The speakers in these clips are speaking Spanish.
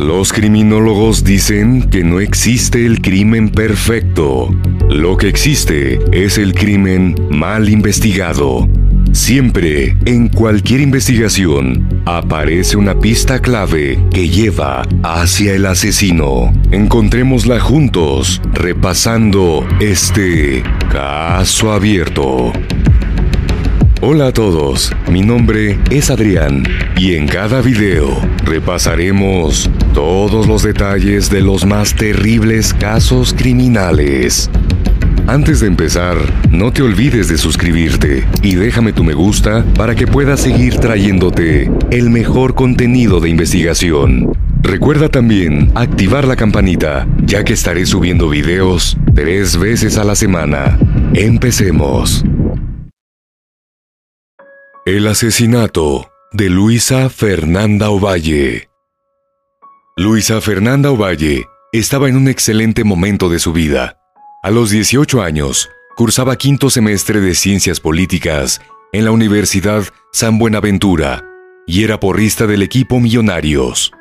Los criminólogos dicen que no existe el crimen perfecto. Lo que existe es el crimen mal investigado. Siempre, en cualquier investigación, aparece una pista clave que lleva hacia el asesino. Encontrémosla juntos, repasando este caso abierto. Hola a todos, mi nombre es Adrián y en cada video repasaremos todos los detalles de los más terribles casos criminales. Antes de empezar, no te olvides de suscribirte y déjame tu me gusta para que pueda seguir trayéndote el mejor contenido de investigación. Recuerda también activar la campanita, ya que estaré subiendo videos tres veces a la semana. Empecemos. El asesinato de Luisa Fernanda Ovalle. Luisa Fernanda Ovalle estaba en un excelente momento de su vida. A los 18 años, cursaba quinto semestre de Ciencias Políticas en la Universidad San Buenaventura y era porrista del equipo Millonarios.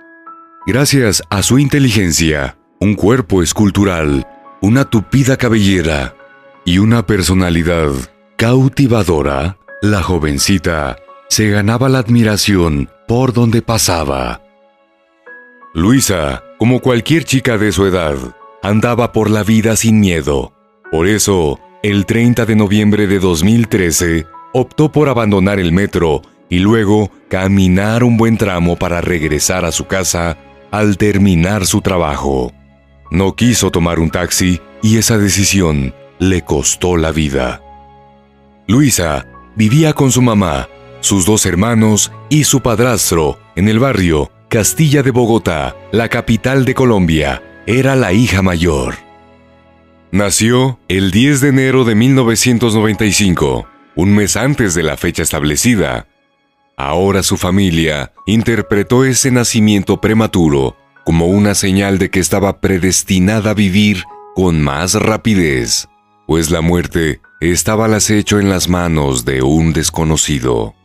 Gracias a su inteligencia, un cuerpo escultural, una tupida cabellera y una personalidad cautivadora, la jovencita se ganaba la admiración por donde pasaba. Luisa, como cualquier chica de su edad, andaba por la vida sin miedo. Por eso, el 30 de noviembre de 2013, optó por abandonar el metro y luego caminar un buen tramo para regresar a su casa al terminar su trabajo. No quiso tomar un taxi y esa decisión le costó la vida. Luisa vivía con su mamá, sus dos hermanos y su padrastro en el barrio Castilla de Bogotá, la capital de Colombia. Era la hija mayor. Nació el 10 de enero de 1995, un mes antes de la fecha establecida. Ahora su familia interpretó ese nacimiento prematuro como una señal de que estaba predestinada a vivir con más rapidez, pues la muerte estaba al acecho en las manos de un desconocido.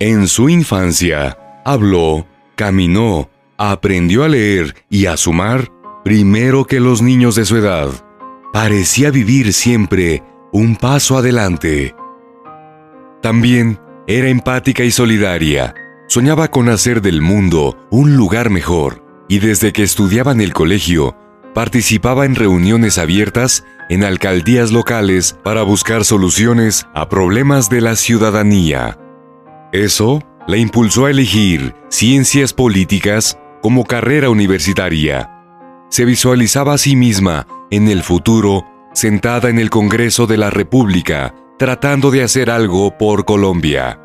En su infancia, habló, caminó, aprendió a leer y a sumar primero que los niños de su edad. Parecía vivir siempre un paso adelante. También era empática y solidaria. Soñaba con hacer del mundo un lugar mejor y desde que estudiaba en el colegio participaba en reuniones abiertas en alcaldías locales para buscar soluciones a problemas de la ciudadanía. Eso la impulsó a elegir ciencias políticas como carrera universitaria. Se visualizaba a sí misma en el futuro sentada en el Congreso de la República tratando de hacer algo por Colombia.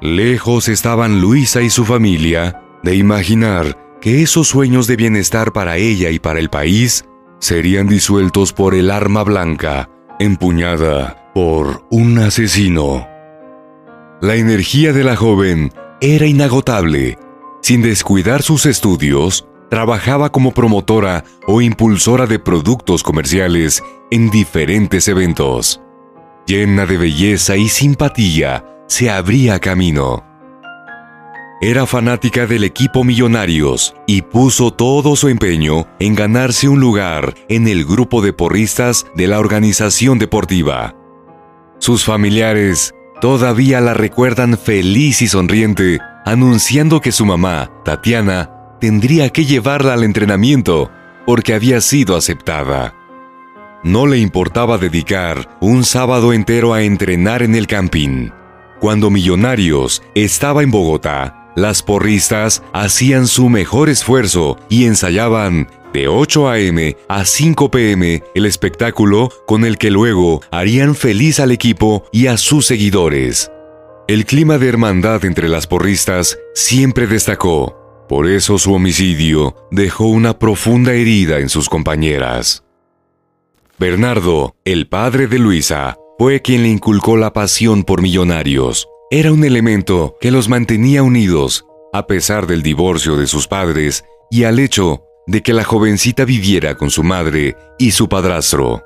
Lejos estaban Luisa y su familia de imaginar que esos sueños de bienestar para ella y para el país serían disueltos por el arma blanca, empuñada por un asesino. La energía de la joven era inagotable. Sin descuidar sus estudios, trabajaba como promotora o impulsora de productos comerciales en diferentes eventos. Llena de belleza y simpatía, se abría camino. Era fanática del equipo Millonarios y puso todo su empeño en ganarse un lugar en el grupo de porristas de la organización deportiva. Sus familiares todavía la recuerdan feliz y sonriente anunciando que su mamá, Tatiana, tendría que llevarla al entrenamiento porque había sido aceptada. No le importaba dedicar un sábado entero a entrenar en el camping. Cuando Millonarios estaba en Bogotá, las porristas hacían su mejor esfuerzo y ensayaban de 8 a.m. a 5 p.m. el espectáculo con el que luego harían feliz al equipo y a sus seguidores. El clima de hermandad entre las porristas siempre destacó, por eso su homicidio dejó una profunda herida en sus compañeras. Bernardo, el padre de Luisa, fue quien le inculcó la pasión por millonarios. Era un elemento que los mantenía unidos, a pesar del divorcio de sus padres y al hecho de que la jovencita viviera con su madre y su padrastro.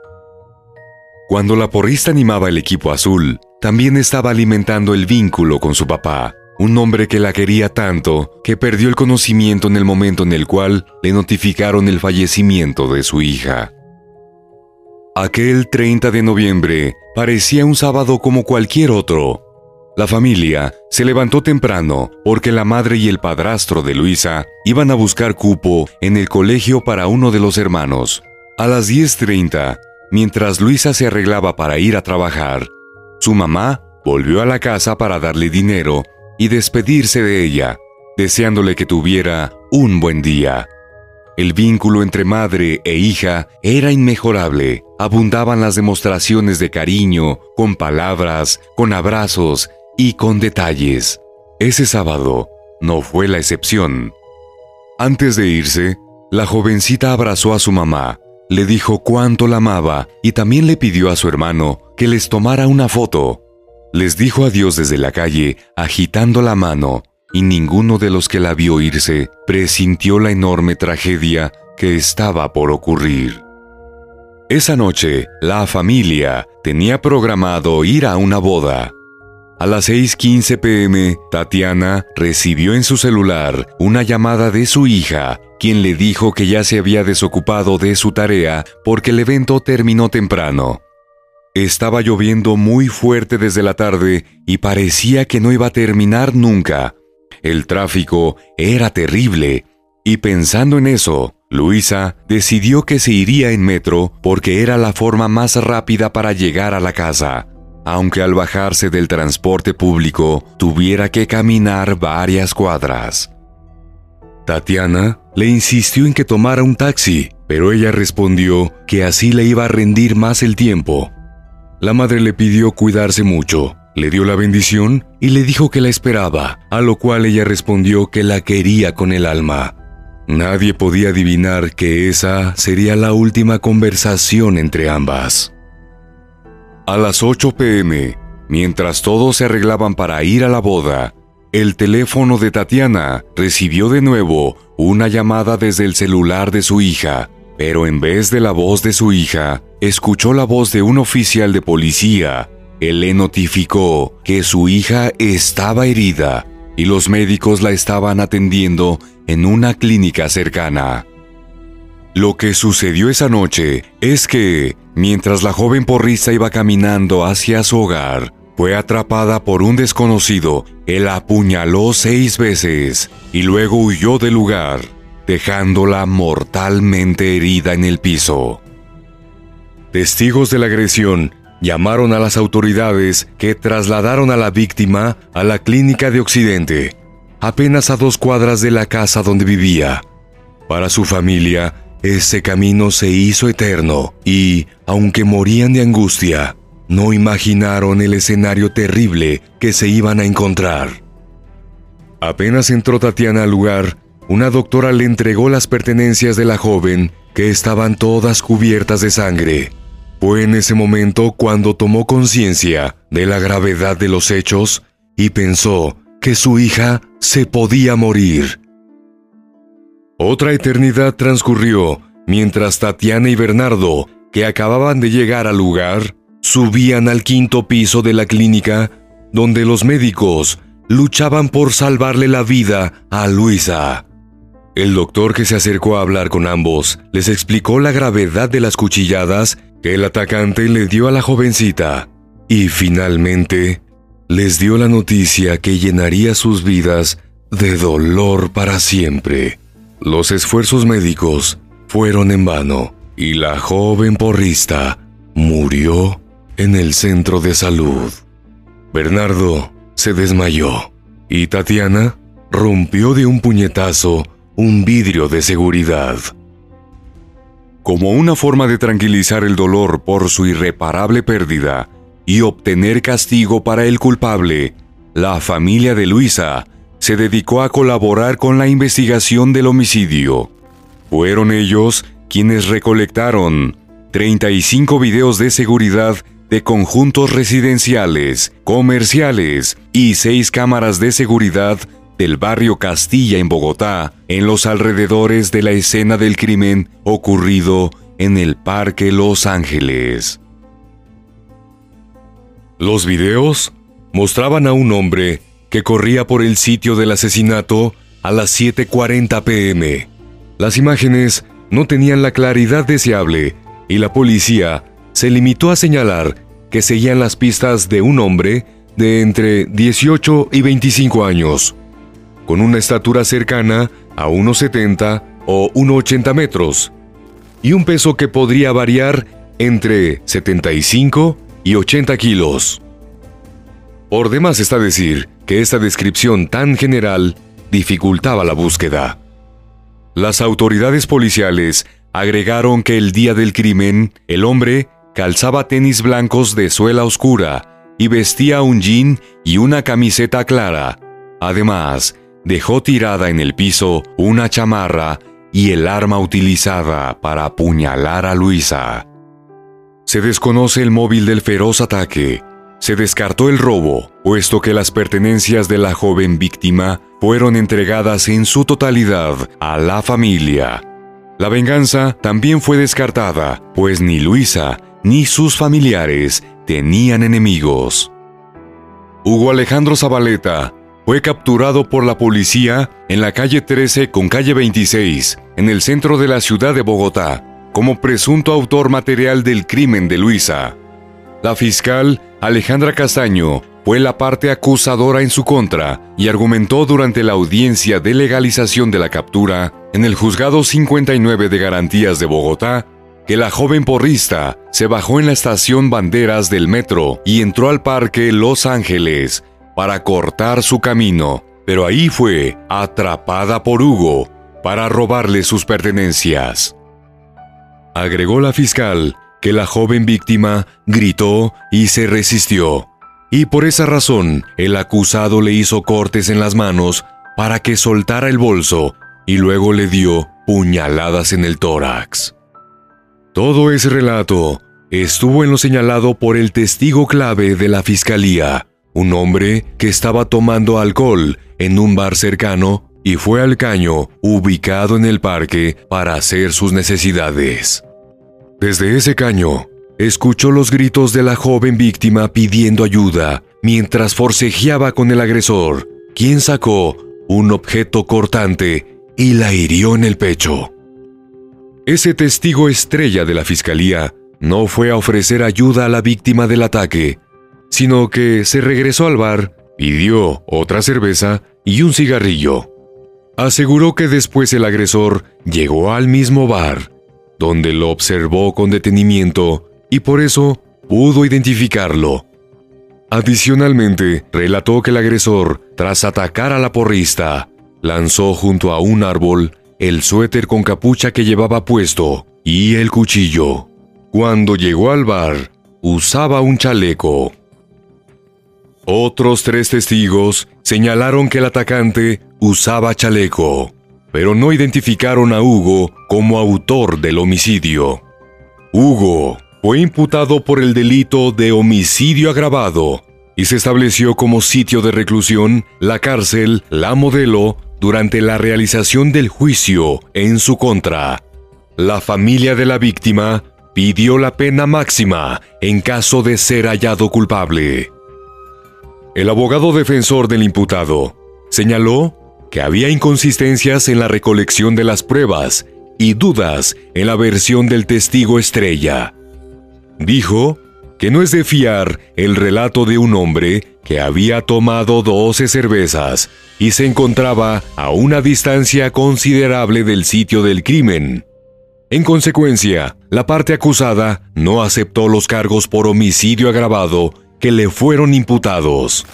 Cuando la porrista animaba el equipo azul, también estaba alimentando el vínculo con su papá, un hombre que la quería tanto que perdió el conocimiento en el momento en el cual le notificaron el fallecimiento de su hija. Aquel 30 de noviembre parecía un sábado como cualquier otro. La familia se levantó temprano porque la madre y el padrastro de Luisa iban a buscar cupo en el colegio para uno de los hermanos. A las 10.30, mientras Luisa se arreglaba para ir a trabajar, su mamá volvió a la casa para darle dinero y despedirse de ella, deseándole que tuviera un buen día. El vínculo entre madre e hija era inmejorable. Abundaban las demostraciones de cariño, con palabras, con abrazos y con detalles. Ese sábado no fue la excepción. Antes de irse, la jovencita abrazó a su mamá, le dijo cuánto la amaba y también le pidió a su hermano que les tomara una foto. Les dijo adiós desde la calle, agitando la mano y ninguno de los que la vio irse presintió la enorme tragedia que estaba por ocurrir. Esa noche, la familia tenía programado ir a una boda. A las 6.15 pm, Tatiana recibió en su celular una llamada de su hija, quien le dijo que ya se había desocupado de su tarea porque el evento terminó temprano. Estaba lloviendo muy fuerte desde la tarde y parecía que no iba a terminar nunca, el tráfico era terrible, y pensando en eso, Luisa decidió que se iría en metro porque era la forma más rápida para llegar a la casa, aunque al bajarse del transporte público tuviera que caminar varias cuadras. Tatiana le insistió en que tomara un taxi, pero ella respondió que así le iba a rendir más el tiempo. La madre le pidió cuidarse mucho le dio la bendición y le dijo que la esperaba, a lo cual ella respondió que la quería con el alma. Nadie podía adivinar que esa sería la última conversación entre ambas. A las 8 pm, mientras todos se arreglaban para ir a la boda, el teléfono de Tatiana recibió de nuevo una llamada desde el celular de su hija, pero en vez de la voz de su hija, escuchó la voz de un oficial de policía él le notificó que su hija estaba herida y los médicos la estaban atendiendo en una clínica cercana. Lo que sucedió esa noche es que, mientras la joven porrista iba caminando hacia su hogar, fue atrapada por un desconocido. Él apuñaló seis veces y luego huyó del lugar, dejándola mortalmente herida en el piso. Testigos de la agresión llamaron a las autoridades que trasladaron a la víctima a la clínica de Occidente, apenas a dos cuadras de la casa donde vivía. Para su familia, ese camino se hizo eterno y, aunque morían de angustia, no imaginaron el escenario terrible que se iban a encontrar. Apenas entró Tatiana al lugar, una doctora le entregó las pertenencias de la joven que estaban todas cubiertas de sangre. Fue en ese momento cuando tomó conciencia de la gravedad de los hechos y pensó que su hija se podía morir. Otra eternidad transcurrió mientras Tatiana y Bernardo, que acababan de llegar al lugar, subían al quinto piso de la clínica donde los médicos luchaban por salvarle la vida a Luisa. El doctor que se acercó a hablar con ambos les explicó la gravedad de las cuchilladas que el atacante le dio a la jovencita y finalmente les dio la noticia que llenaría sus vidas de dolor para siempre. Los esfuerzos médicos fueron en vano y la joven porrista murió en el centro de salud. Bernardo se desmayó y Tatiana rompió de un puñetazo un vidrio de seguridad. Como una forma de tranquilizar el dolor por su irreparable pérdida y obtener castigo para el culpable, la familia de Luisa se dedicó a colaborar con la investigación del homicidio. Fueron ellos quienes recolectaron 35 videos de seguridad de conjuntos residenciales, comerciales y seis cámaras de seguridad del barrio Castilla en Bogotá, en los alrededores de la escena del crimen ocurrido en el Parque Los Ángeles. Los videos mostraban a un hombre corría por el sitio del asesinato a las 7.40 pm. Las imágenes no tenían la claridad deseable y la policía se limitó a señalar que seguían las pistas de un hombre de entre 18 y 25 años, con una estatura cercana a 1,70 o 1,80 metros, y un peso que podría variar entre 75 y 80 kilos. Por demás está decir que esta descripción tan general dificultaba la búsqueda. Las autoridades policiales agregaron que el día del crimen, el hombre calzaba tenis blancos de suela oscura y vestía un jean y una camiseta clara. Además, dejó tirada en el piso una chamarra y el arma utilizada para apuñalar a Luisa. Se desconoce el móvil del feroz ataque. Se descartó el robo, puesto que las pertenencias de la joven víctima fueron entregadas en su totalidad a la familia. La venganza también fue descartada, pues ni Luisa ni sus familiares tenían enemigos. Hugo Alejandro Zabaleta fue capturado por la policía en la calle 13 con calle 26, en el centro de la ciudad de Bogotá, como presunto autor material del crimen de Luisa. La fiscal Alejandra Castaño fue la parte acusadora en su contra y argumentó durante la audiencia de legalización de la captura en el Juzgado 59 de Garantías de Bogotá que la joven porrista se bajó en la estación Banderas del metro y entró al parque Los Ángeles para cortar su camino, pero ahí fue atrapada por Hugo para robarle sus pertenencias. Agregó la fiscal que la joven víctima gritó y se resistió, y por esa razón el acusado le hizo cortes en las manos para que soltara el bolso y luego le dio puñaladas en el tórax. Todo ese relato estuvo en lo señalado por el testigo clave de la fiscalía, un hombre que estaba tomando alcohol en un bar cercano y fue al caño ubicado en el parque para hacer sus necesidades. Desde ese caño, escuchó los gritos de la joven víctima pidiendo ayuda mientras forcejeaba con el agresor, quien sacó un objeto cortante y la hirió en el pecho. Ese testigo estrella de la fiscalía no fue a ofrecer ayuda a la víctima del ataque, sino que se regresó al bar, pidió otra cerveza y un cigarrillo. Aseguró que después el agresor llegó al mismo bar, donde lo observó con detenimiento y por eso pudo identificarlo. Adicionalmente, relató que el agresor, tras atacar a la porrista, lanzó junto a un árbol el suéter con capucha que llevaba puesto y el cuchillo. Cuando llegó al bar, usaba un chaleco. Otros tres testigos señalaron que el atacante usaba chaleco, pero no identificaron a Hugo como autor del homicidio. Hugo fue imputado por el delito de homicidio agravado y se estableció como sitio de reclusión la cárcel La Modelo durante la realización del juicio en su contra. La familia de la víctima pidió la pena máxima en caso de ser hallado culpable. El abogado defensor del imputado señaló que había inconsistencias en la recolección de las pruebas y dudas en la versión del testigo estrella. Dijo que no es de fiar el relato de un hombre que había tomado 12 cervezas y se encontraba a una distancia considerable del sitio del crimen. En consecuencia, la parte acusada no aceptó los cargos por homicidio agravado que le fueron imputados.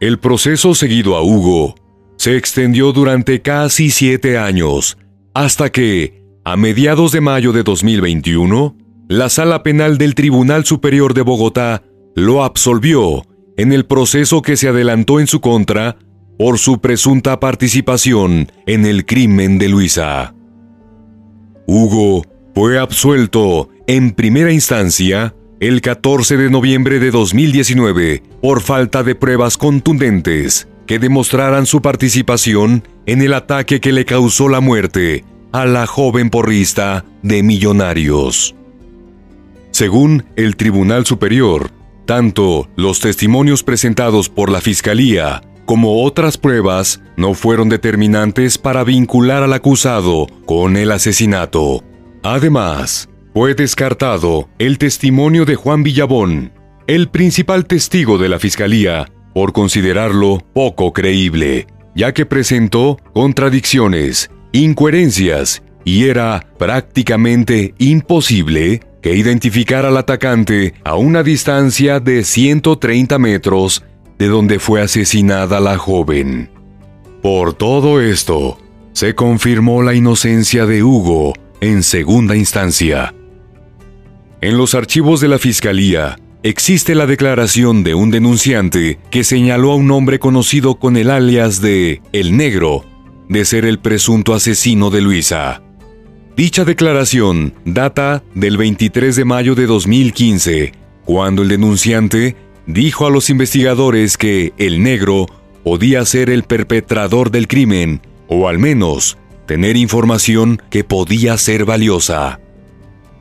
El proceso seguido a Hugo se extendió durante casi siete años, hasta que, a mediados de mayo de 2021, la Sala Penal del Tribunal Superior de Bogotá lo absolvió en el proceso que se adelantó en su contra por su presunta participación en el crimen de Luisa. Hugo fue absuelto en primera instancia el 14 de noviembre de 2019 por falta de pruebas contundentes que demostraran su participación en el ataque que le causó la muerte a la joven porrista de Millonarios. Según el Tribunal Superior, tanto los testimonios presentados por la Fiscalía como otras pruebas no fueron determinantes para vincular al acusado con el asesinato. Además, fue descartado el testimonio de Juan Villabón, el principal testigo de la Fiscalía, por considerarlo poco creíble, ya que presentó contradicciones, incoherencias y era prácticamente imposible que identificara al atacante a una distancia de 130 metros de donde fue asesinada la joven. Por todo esto, se confirmó la inocencia de Hugo en segunda instancia. En los archivos de la Fiscalía existe la declaración de un denunciante que señaló a un hombre conocido con el alias de El Negro de ser el presunto asesino de Luisa. Dicha declaración data del 23 de mayo de 2015, cuando el denunciante dijo a los investigadores que el negro podía ser el perpetrador del crimen, o al menos tener información que podía ser valiosa.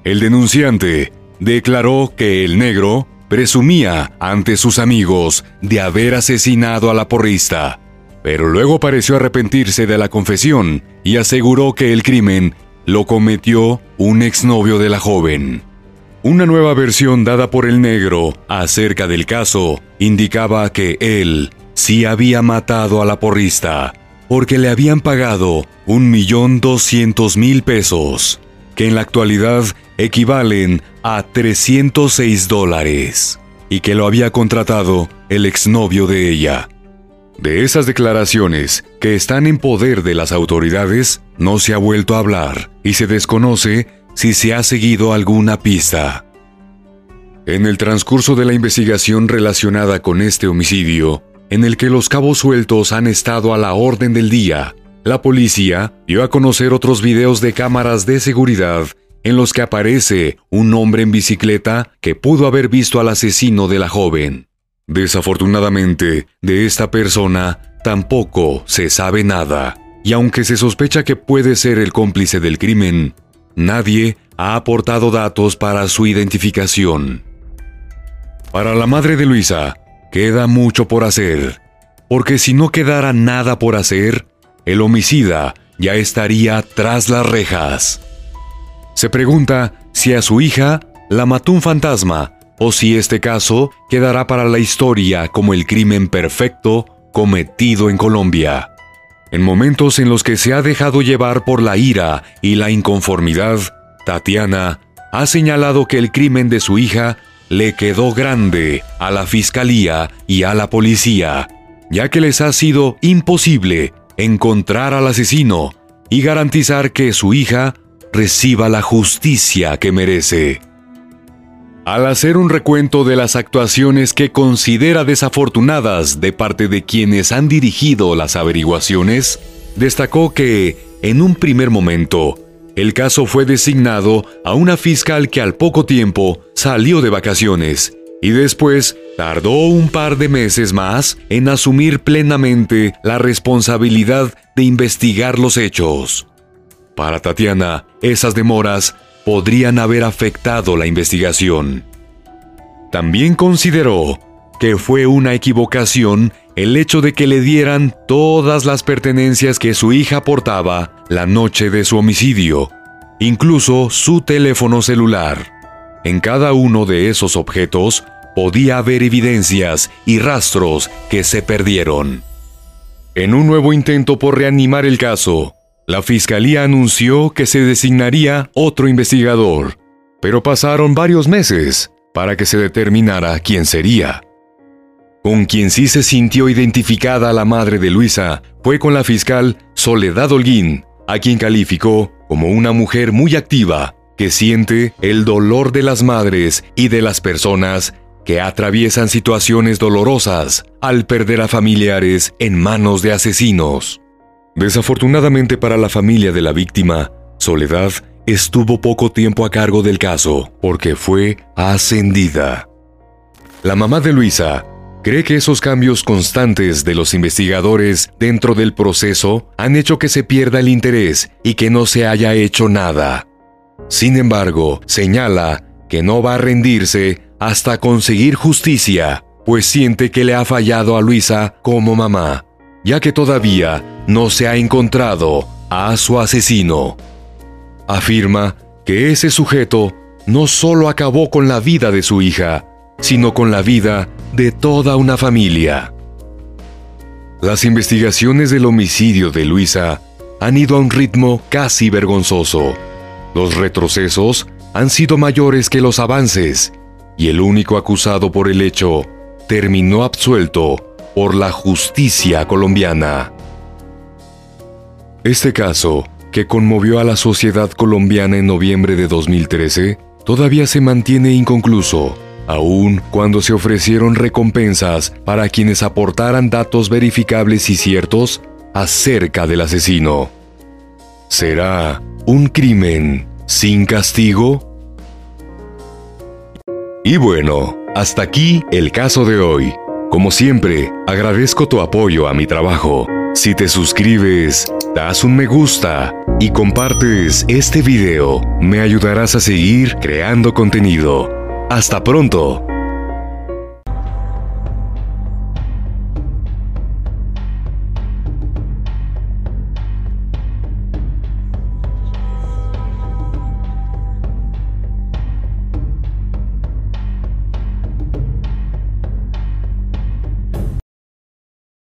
El denunciante declaró que el negro presumía ante sus amigos de haber asesinado a la porrista, pero luego pareció arrepentirse de la confesión y aseguró que el crimen lo cometió un exnovio de la joven. Una nueva versión dada por el negro acerca del caso indicaba que él sí había matado a la porrista porque le habían pagado un millón doscientos mil pesos, que en la actualidad equivalen a 306 dólares, y que lo había contratado el exnovio de ella. De esas declaraciones, que están en poder de las autoridades, no se ha vuelto a hablar y se desconoce si se ha seguido alguna pista. En el transcurso de la investigación relacionada con este homicidio, en el que los cabos sueltos han estado a la orden del día, la policía dio a conocer otros videos de cámaras de seguridad en los que aparece un hombre en bicicleta que pudo haber visto al asesino de la joven. Desafortunadamente, de esta persona tampoco se sabe nada, y aunque se sospecha que puede ser el cómplice del crimen, Nadie ha aportado datos para su identificación. Para la madre de Luisa, queda mucho por hacer, porque si no quedara nada por hacer, el homicida ya estaría tras las rejas. Se pregunta si a su hija la mató un fantasma o si este caso quedará para la historia como el crimen perfecto cometido en Colombia. En momentos en los que se ha dejado llevar por la ira y la inconformidad, Tatiana ha señalado que el crimen de su hija le quedó grande a la fiscalía y a la policía, ya que les ha sido imposible encontrar al asesino y garantizar que su hija reciba la justicia que merece. Al hacer un recuento de las actuaciones que considera desafortunadas de parte de quienes han dirigido las averiguaciones, destacó que, en un primer momento, el caso fue designado a una fiscal que al poco tiempo salió de vacaciones y después tardó un par de meses más en asumir plenamente la responsabilidad de investigar los hechos. Para Tatiana, esas demoras podrían haber afectado la investigación. También consideró que fue una equivocación el hecho de que le dieran todas las pertenencias que su hija portaba la noche de su homicidio, incluso su teléfono celular. En cada uno de esos objetos podía haber evidencias y rastros que se perdieron. En un nuevo intento por reanimar el caso, la fiscalía anunció que se designaría otro investigador, pero pasaron varios meses para que se determinara quién sería. Con quien sí se sintió identificada la madre de Luisa fue con la fiscal Soledad Holguín, a quien calificó como una mujer muy activa que siente el dolor de las madres y de las personas que atraviesan situaciones dolorosas al perder a familiares en manos de asesinos. Desafortunadamente para la familia de la víctima, Soledad estuvo poco tiempo a cargo del caso porque fue ascendida. La mamá de Luisa cree que esos cambios constantes de los investigadores dentro del proceso han hecho que se pierda el interés y que no se haya hecho nada. Sin embargo, señala que no va a rendirse hasta conseguir justicia, pues siente que le ha fallado a Luisa como mamá, ya que todavía no se ha encontrado a su asesino. Afirma que ese sujeto no solo acabó con la vida de su hija, sino con la vida de toda una familia. Las investigaciones del homicidio de Luisa han ido a un ritmo casi vergonzoso. Los retrocesos han sido mayores que los avances y el único acusado por el hecho terminó absuelto por la justicia colombiana. Este caso, que conmovió a la sociedad colombiana en noviembre de 2013, todavía se mantiene inconcluso aun cuando se ofrecieron recompensas para quienes aportaran datos verificables y ciertos acerca del asesino. ¿Será un crimen sin castigo? Y bueno, hasta aquí el caso de hoy. Como siempre, agradezco tu apoyo a mi trabajo. Si te suscribes, das un me gusta y compartes este video, me ayudarás a seguir creando contenido. Hasta pronto.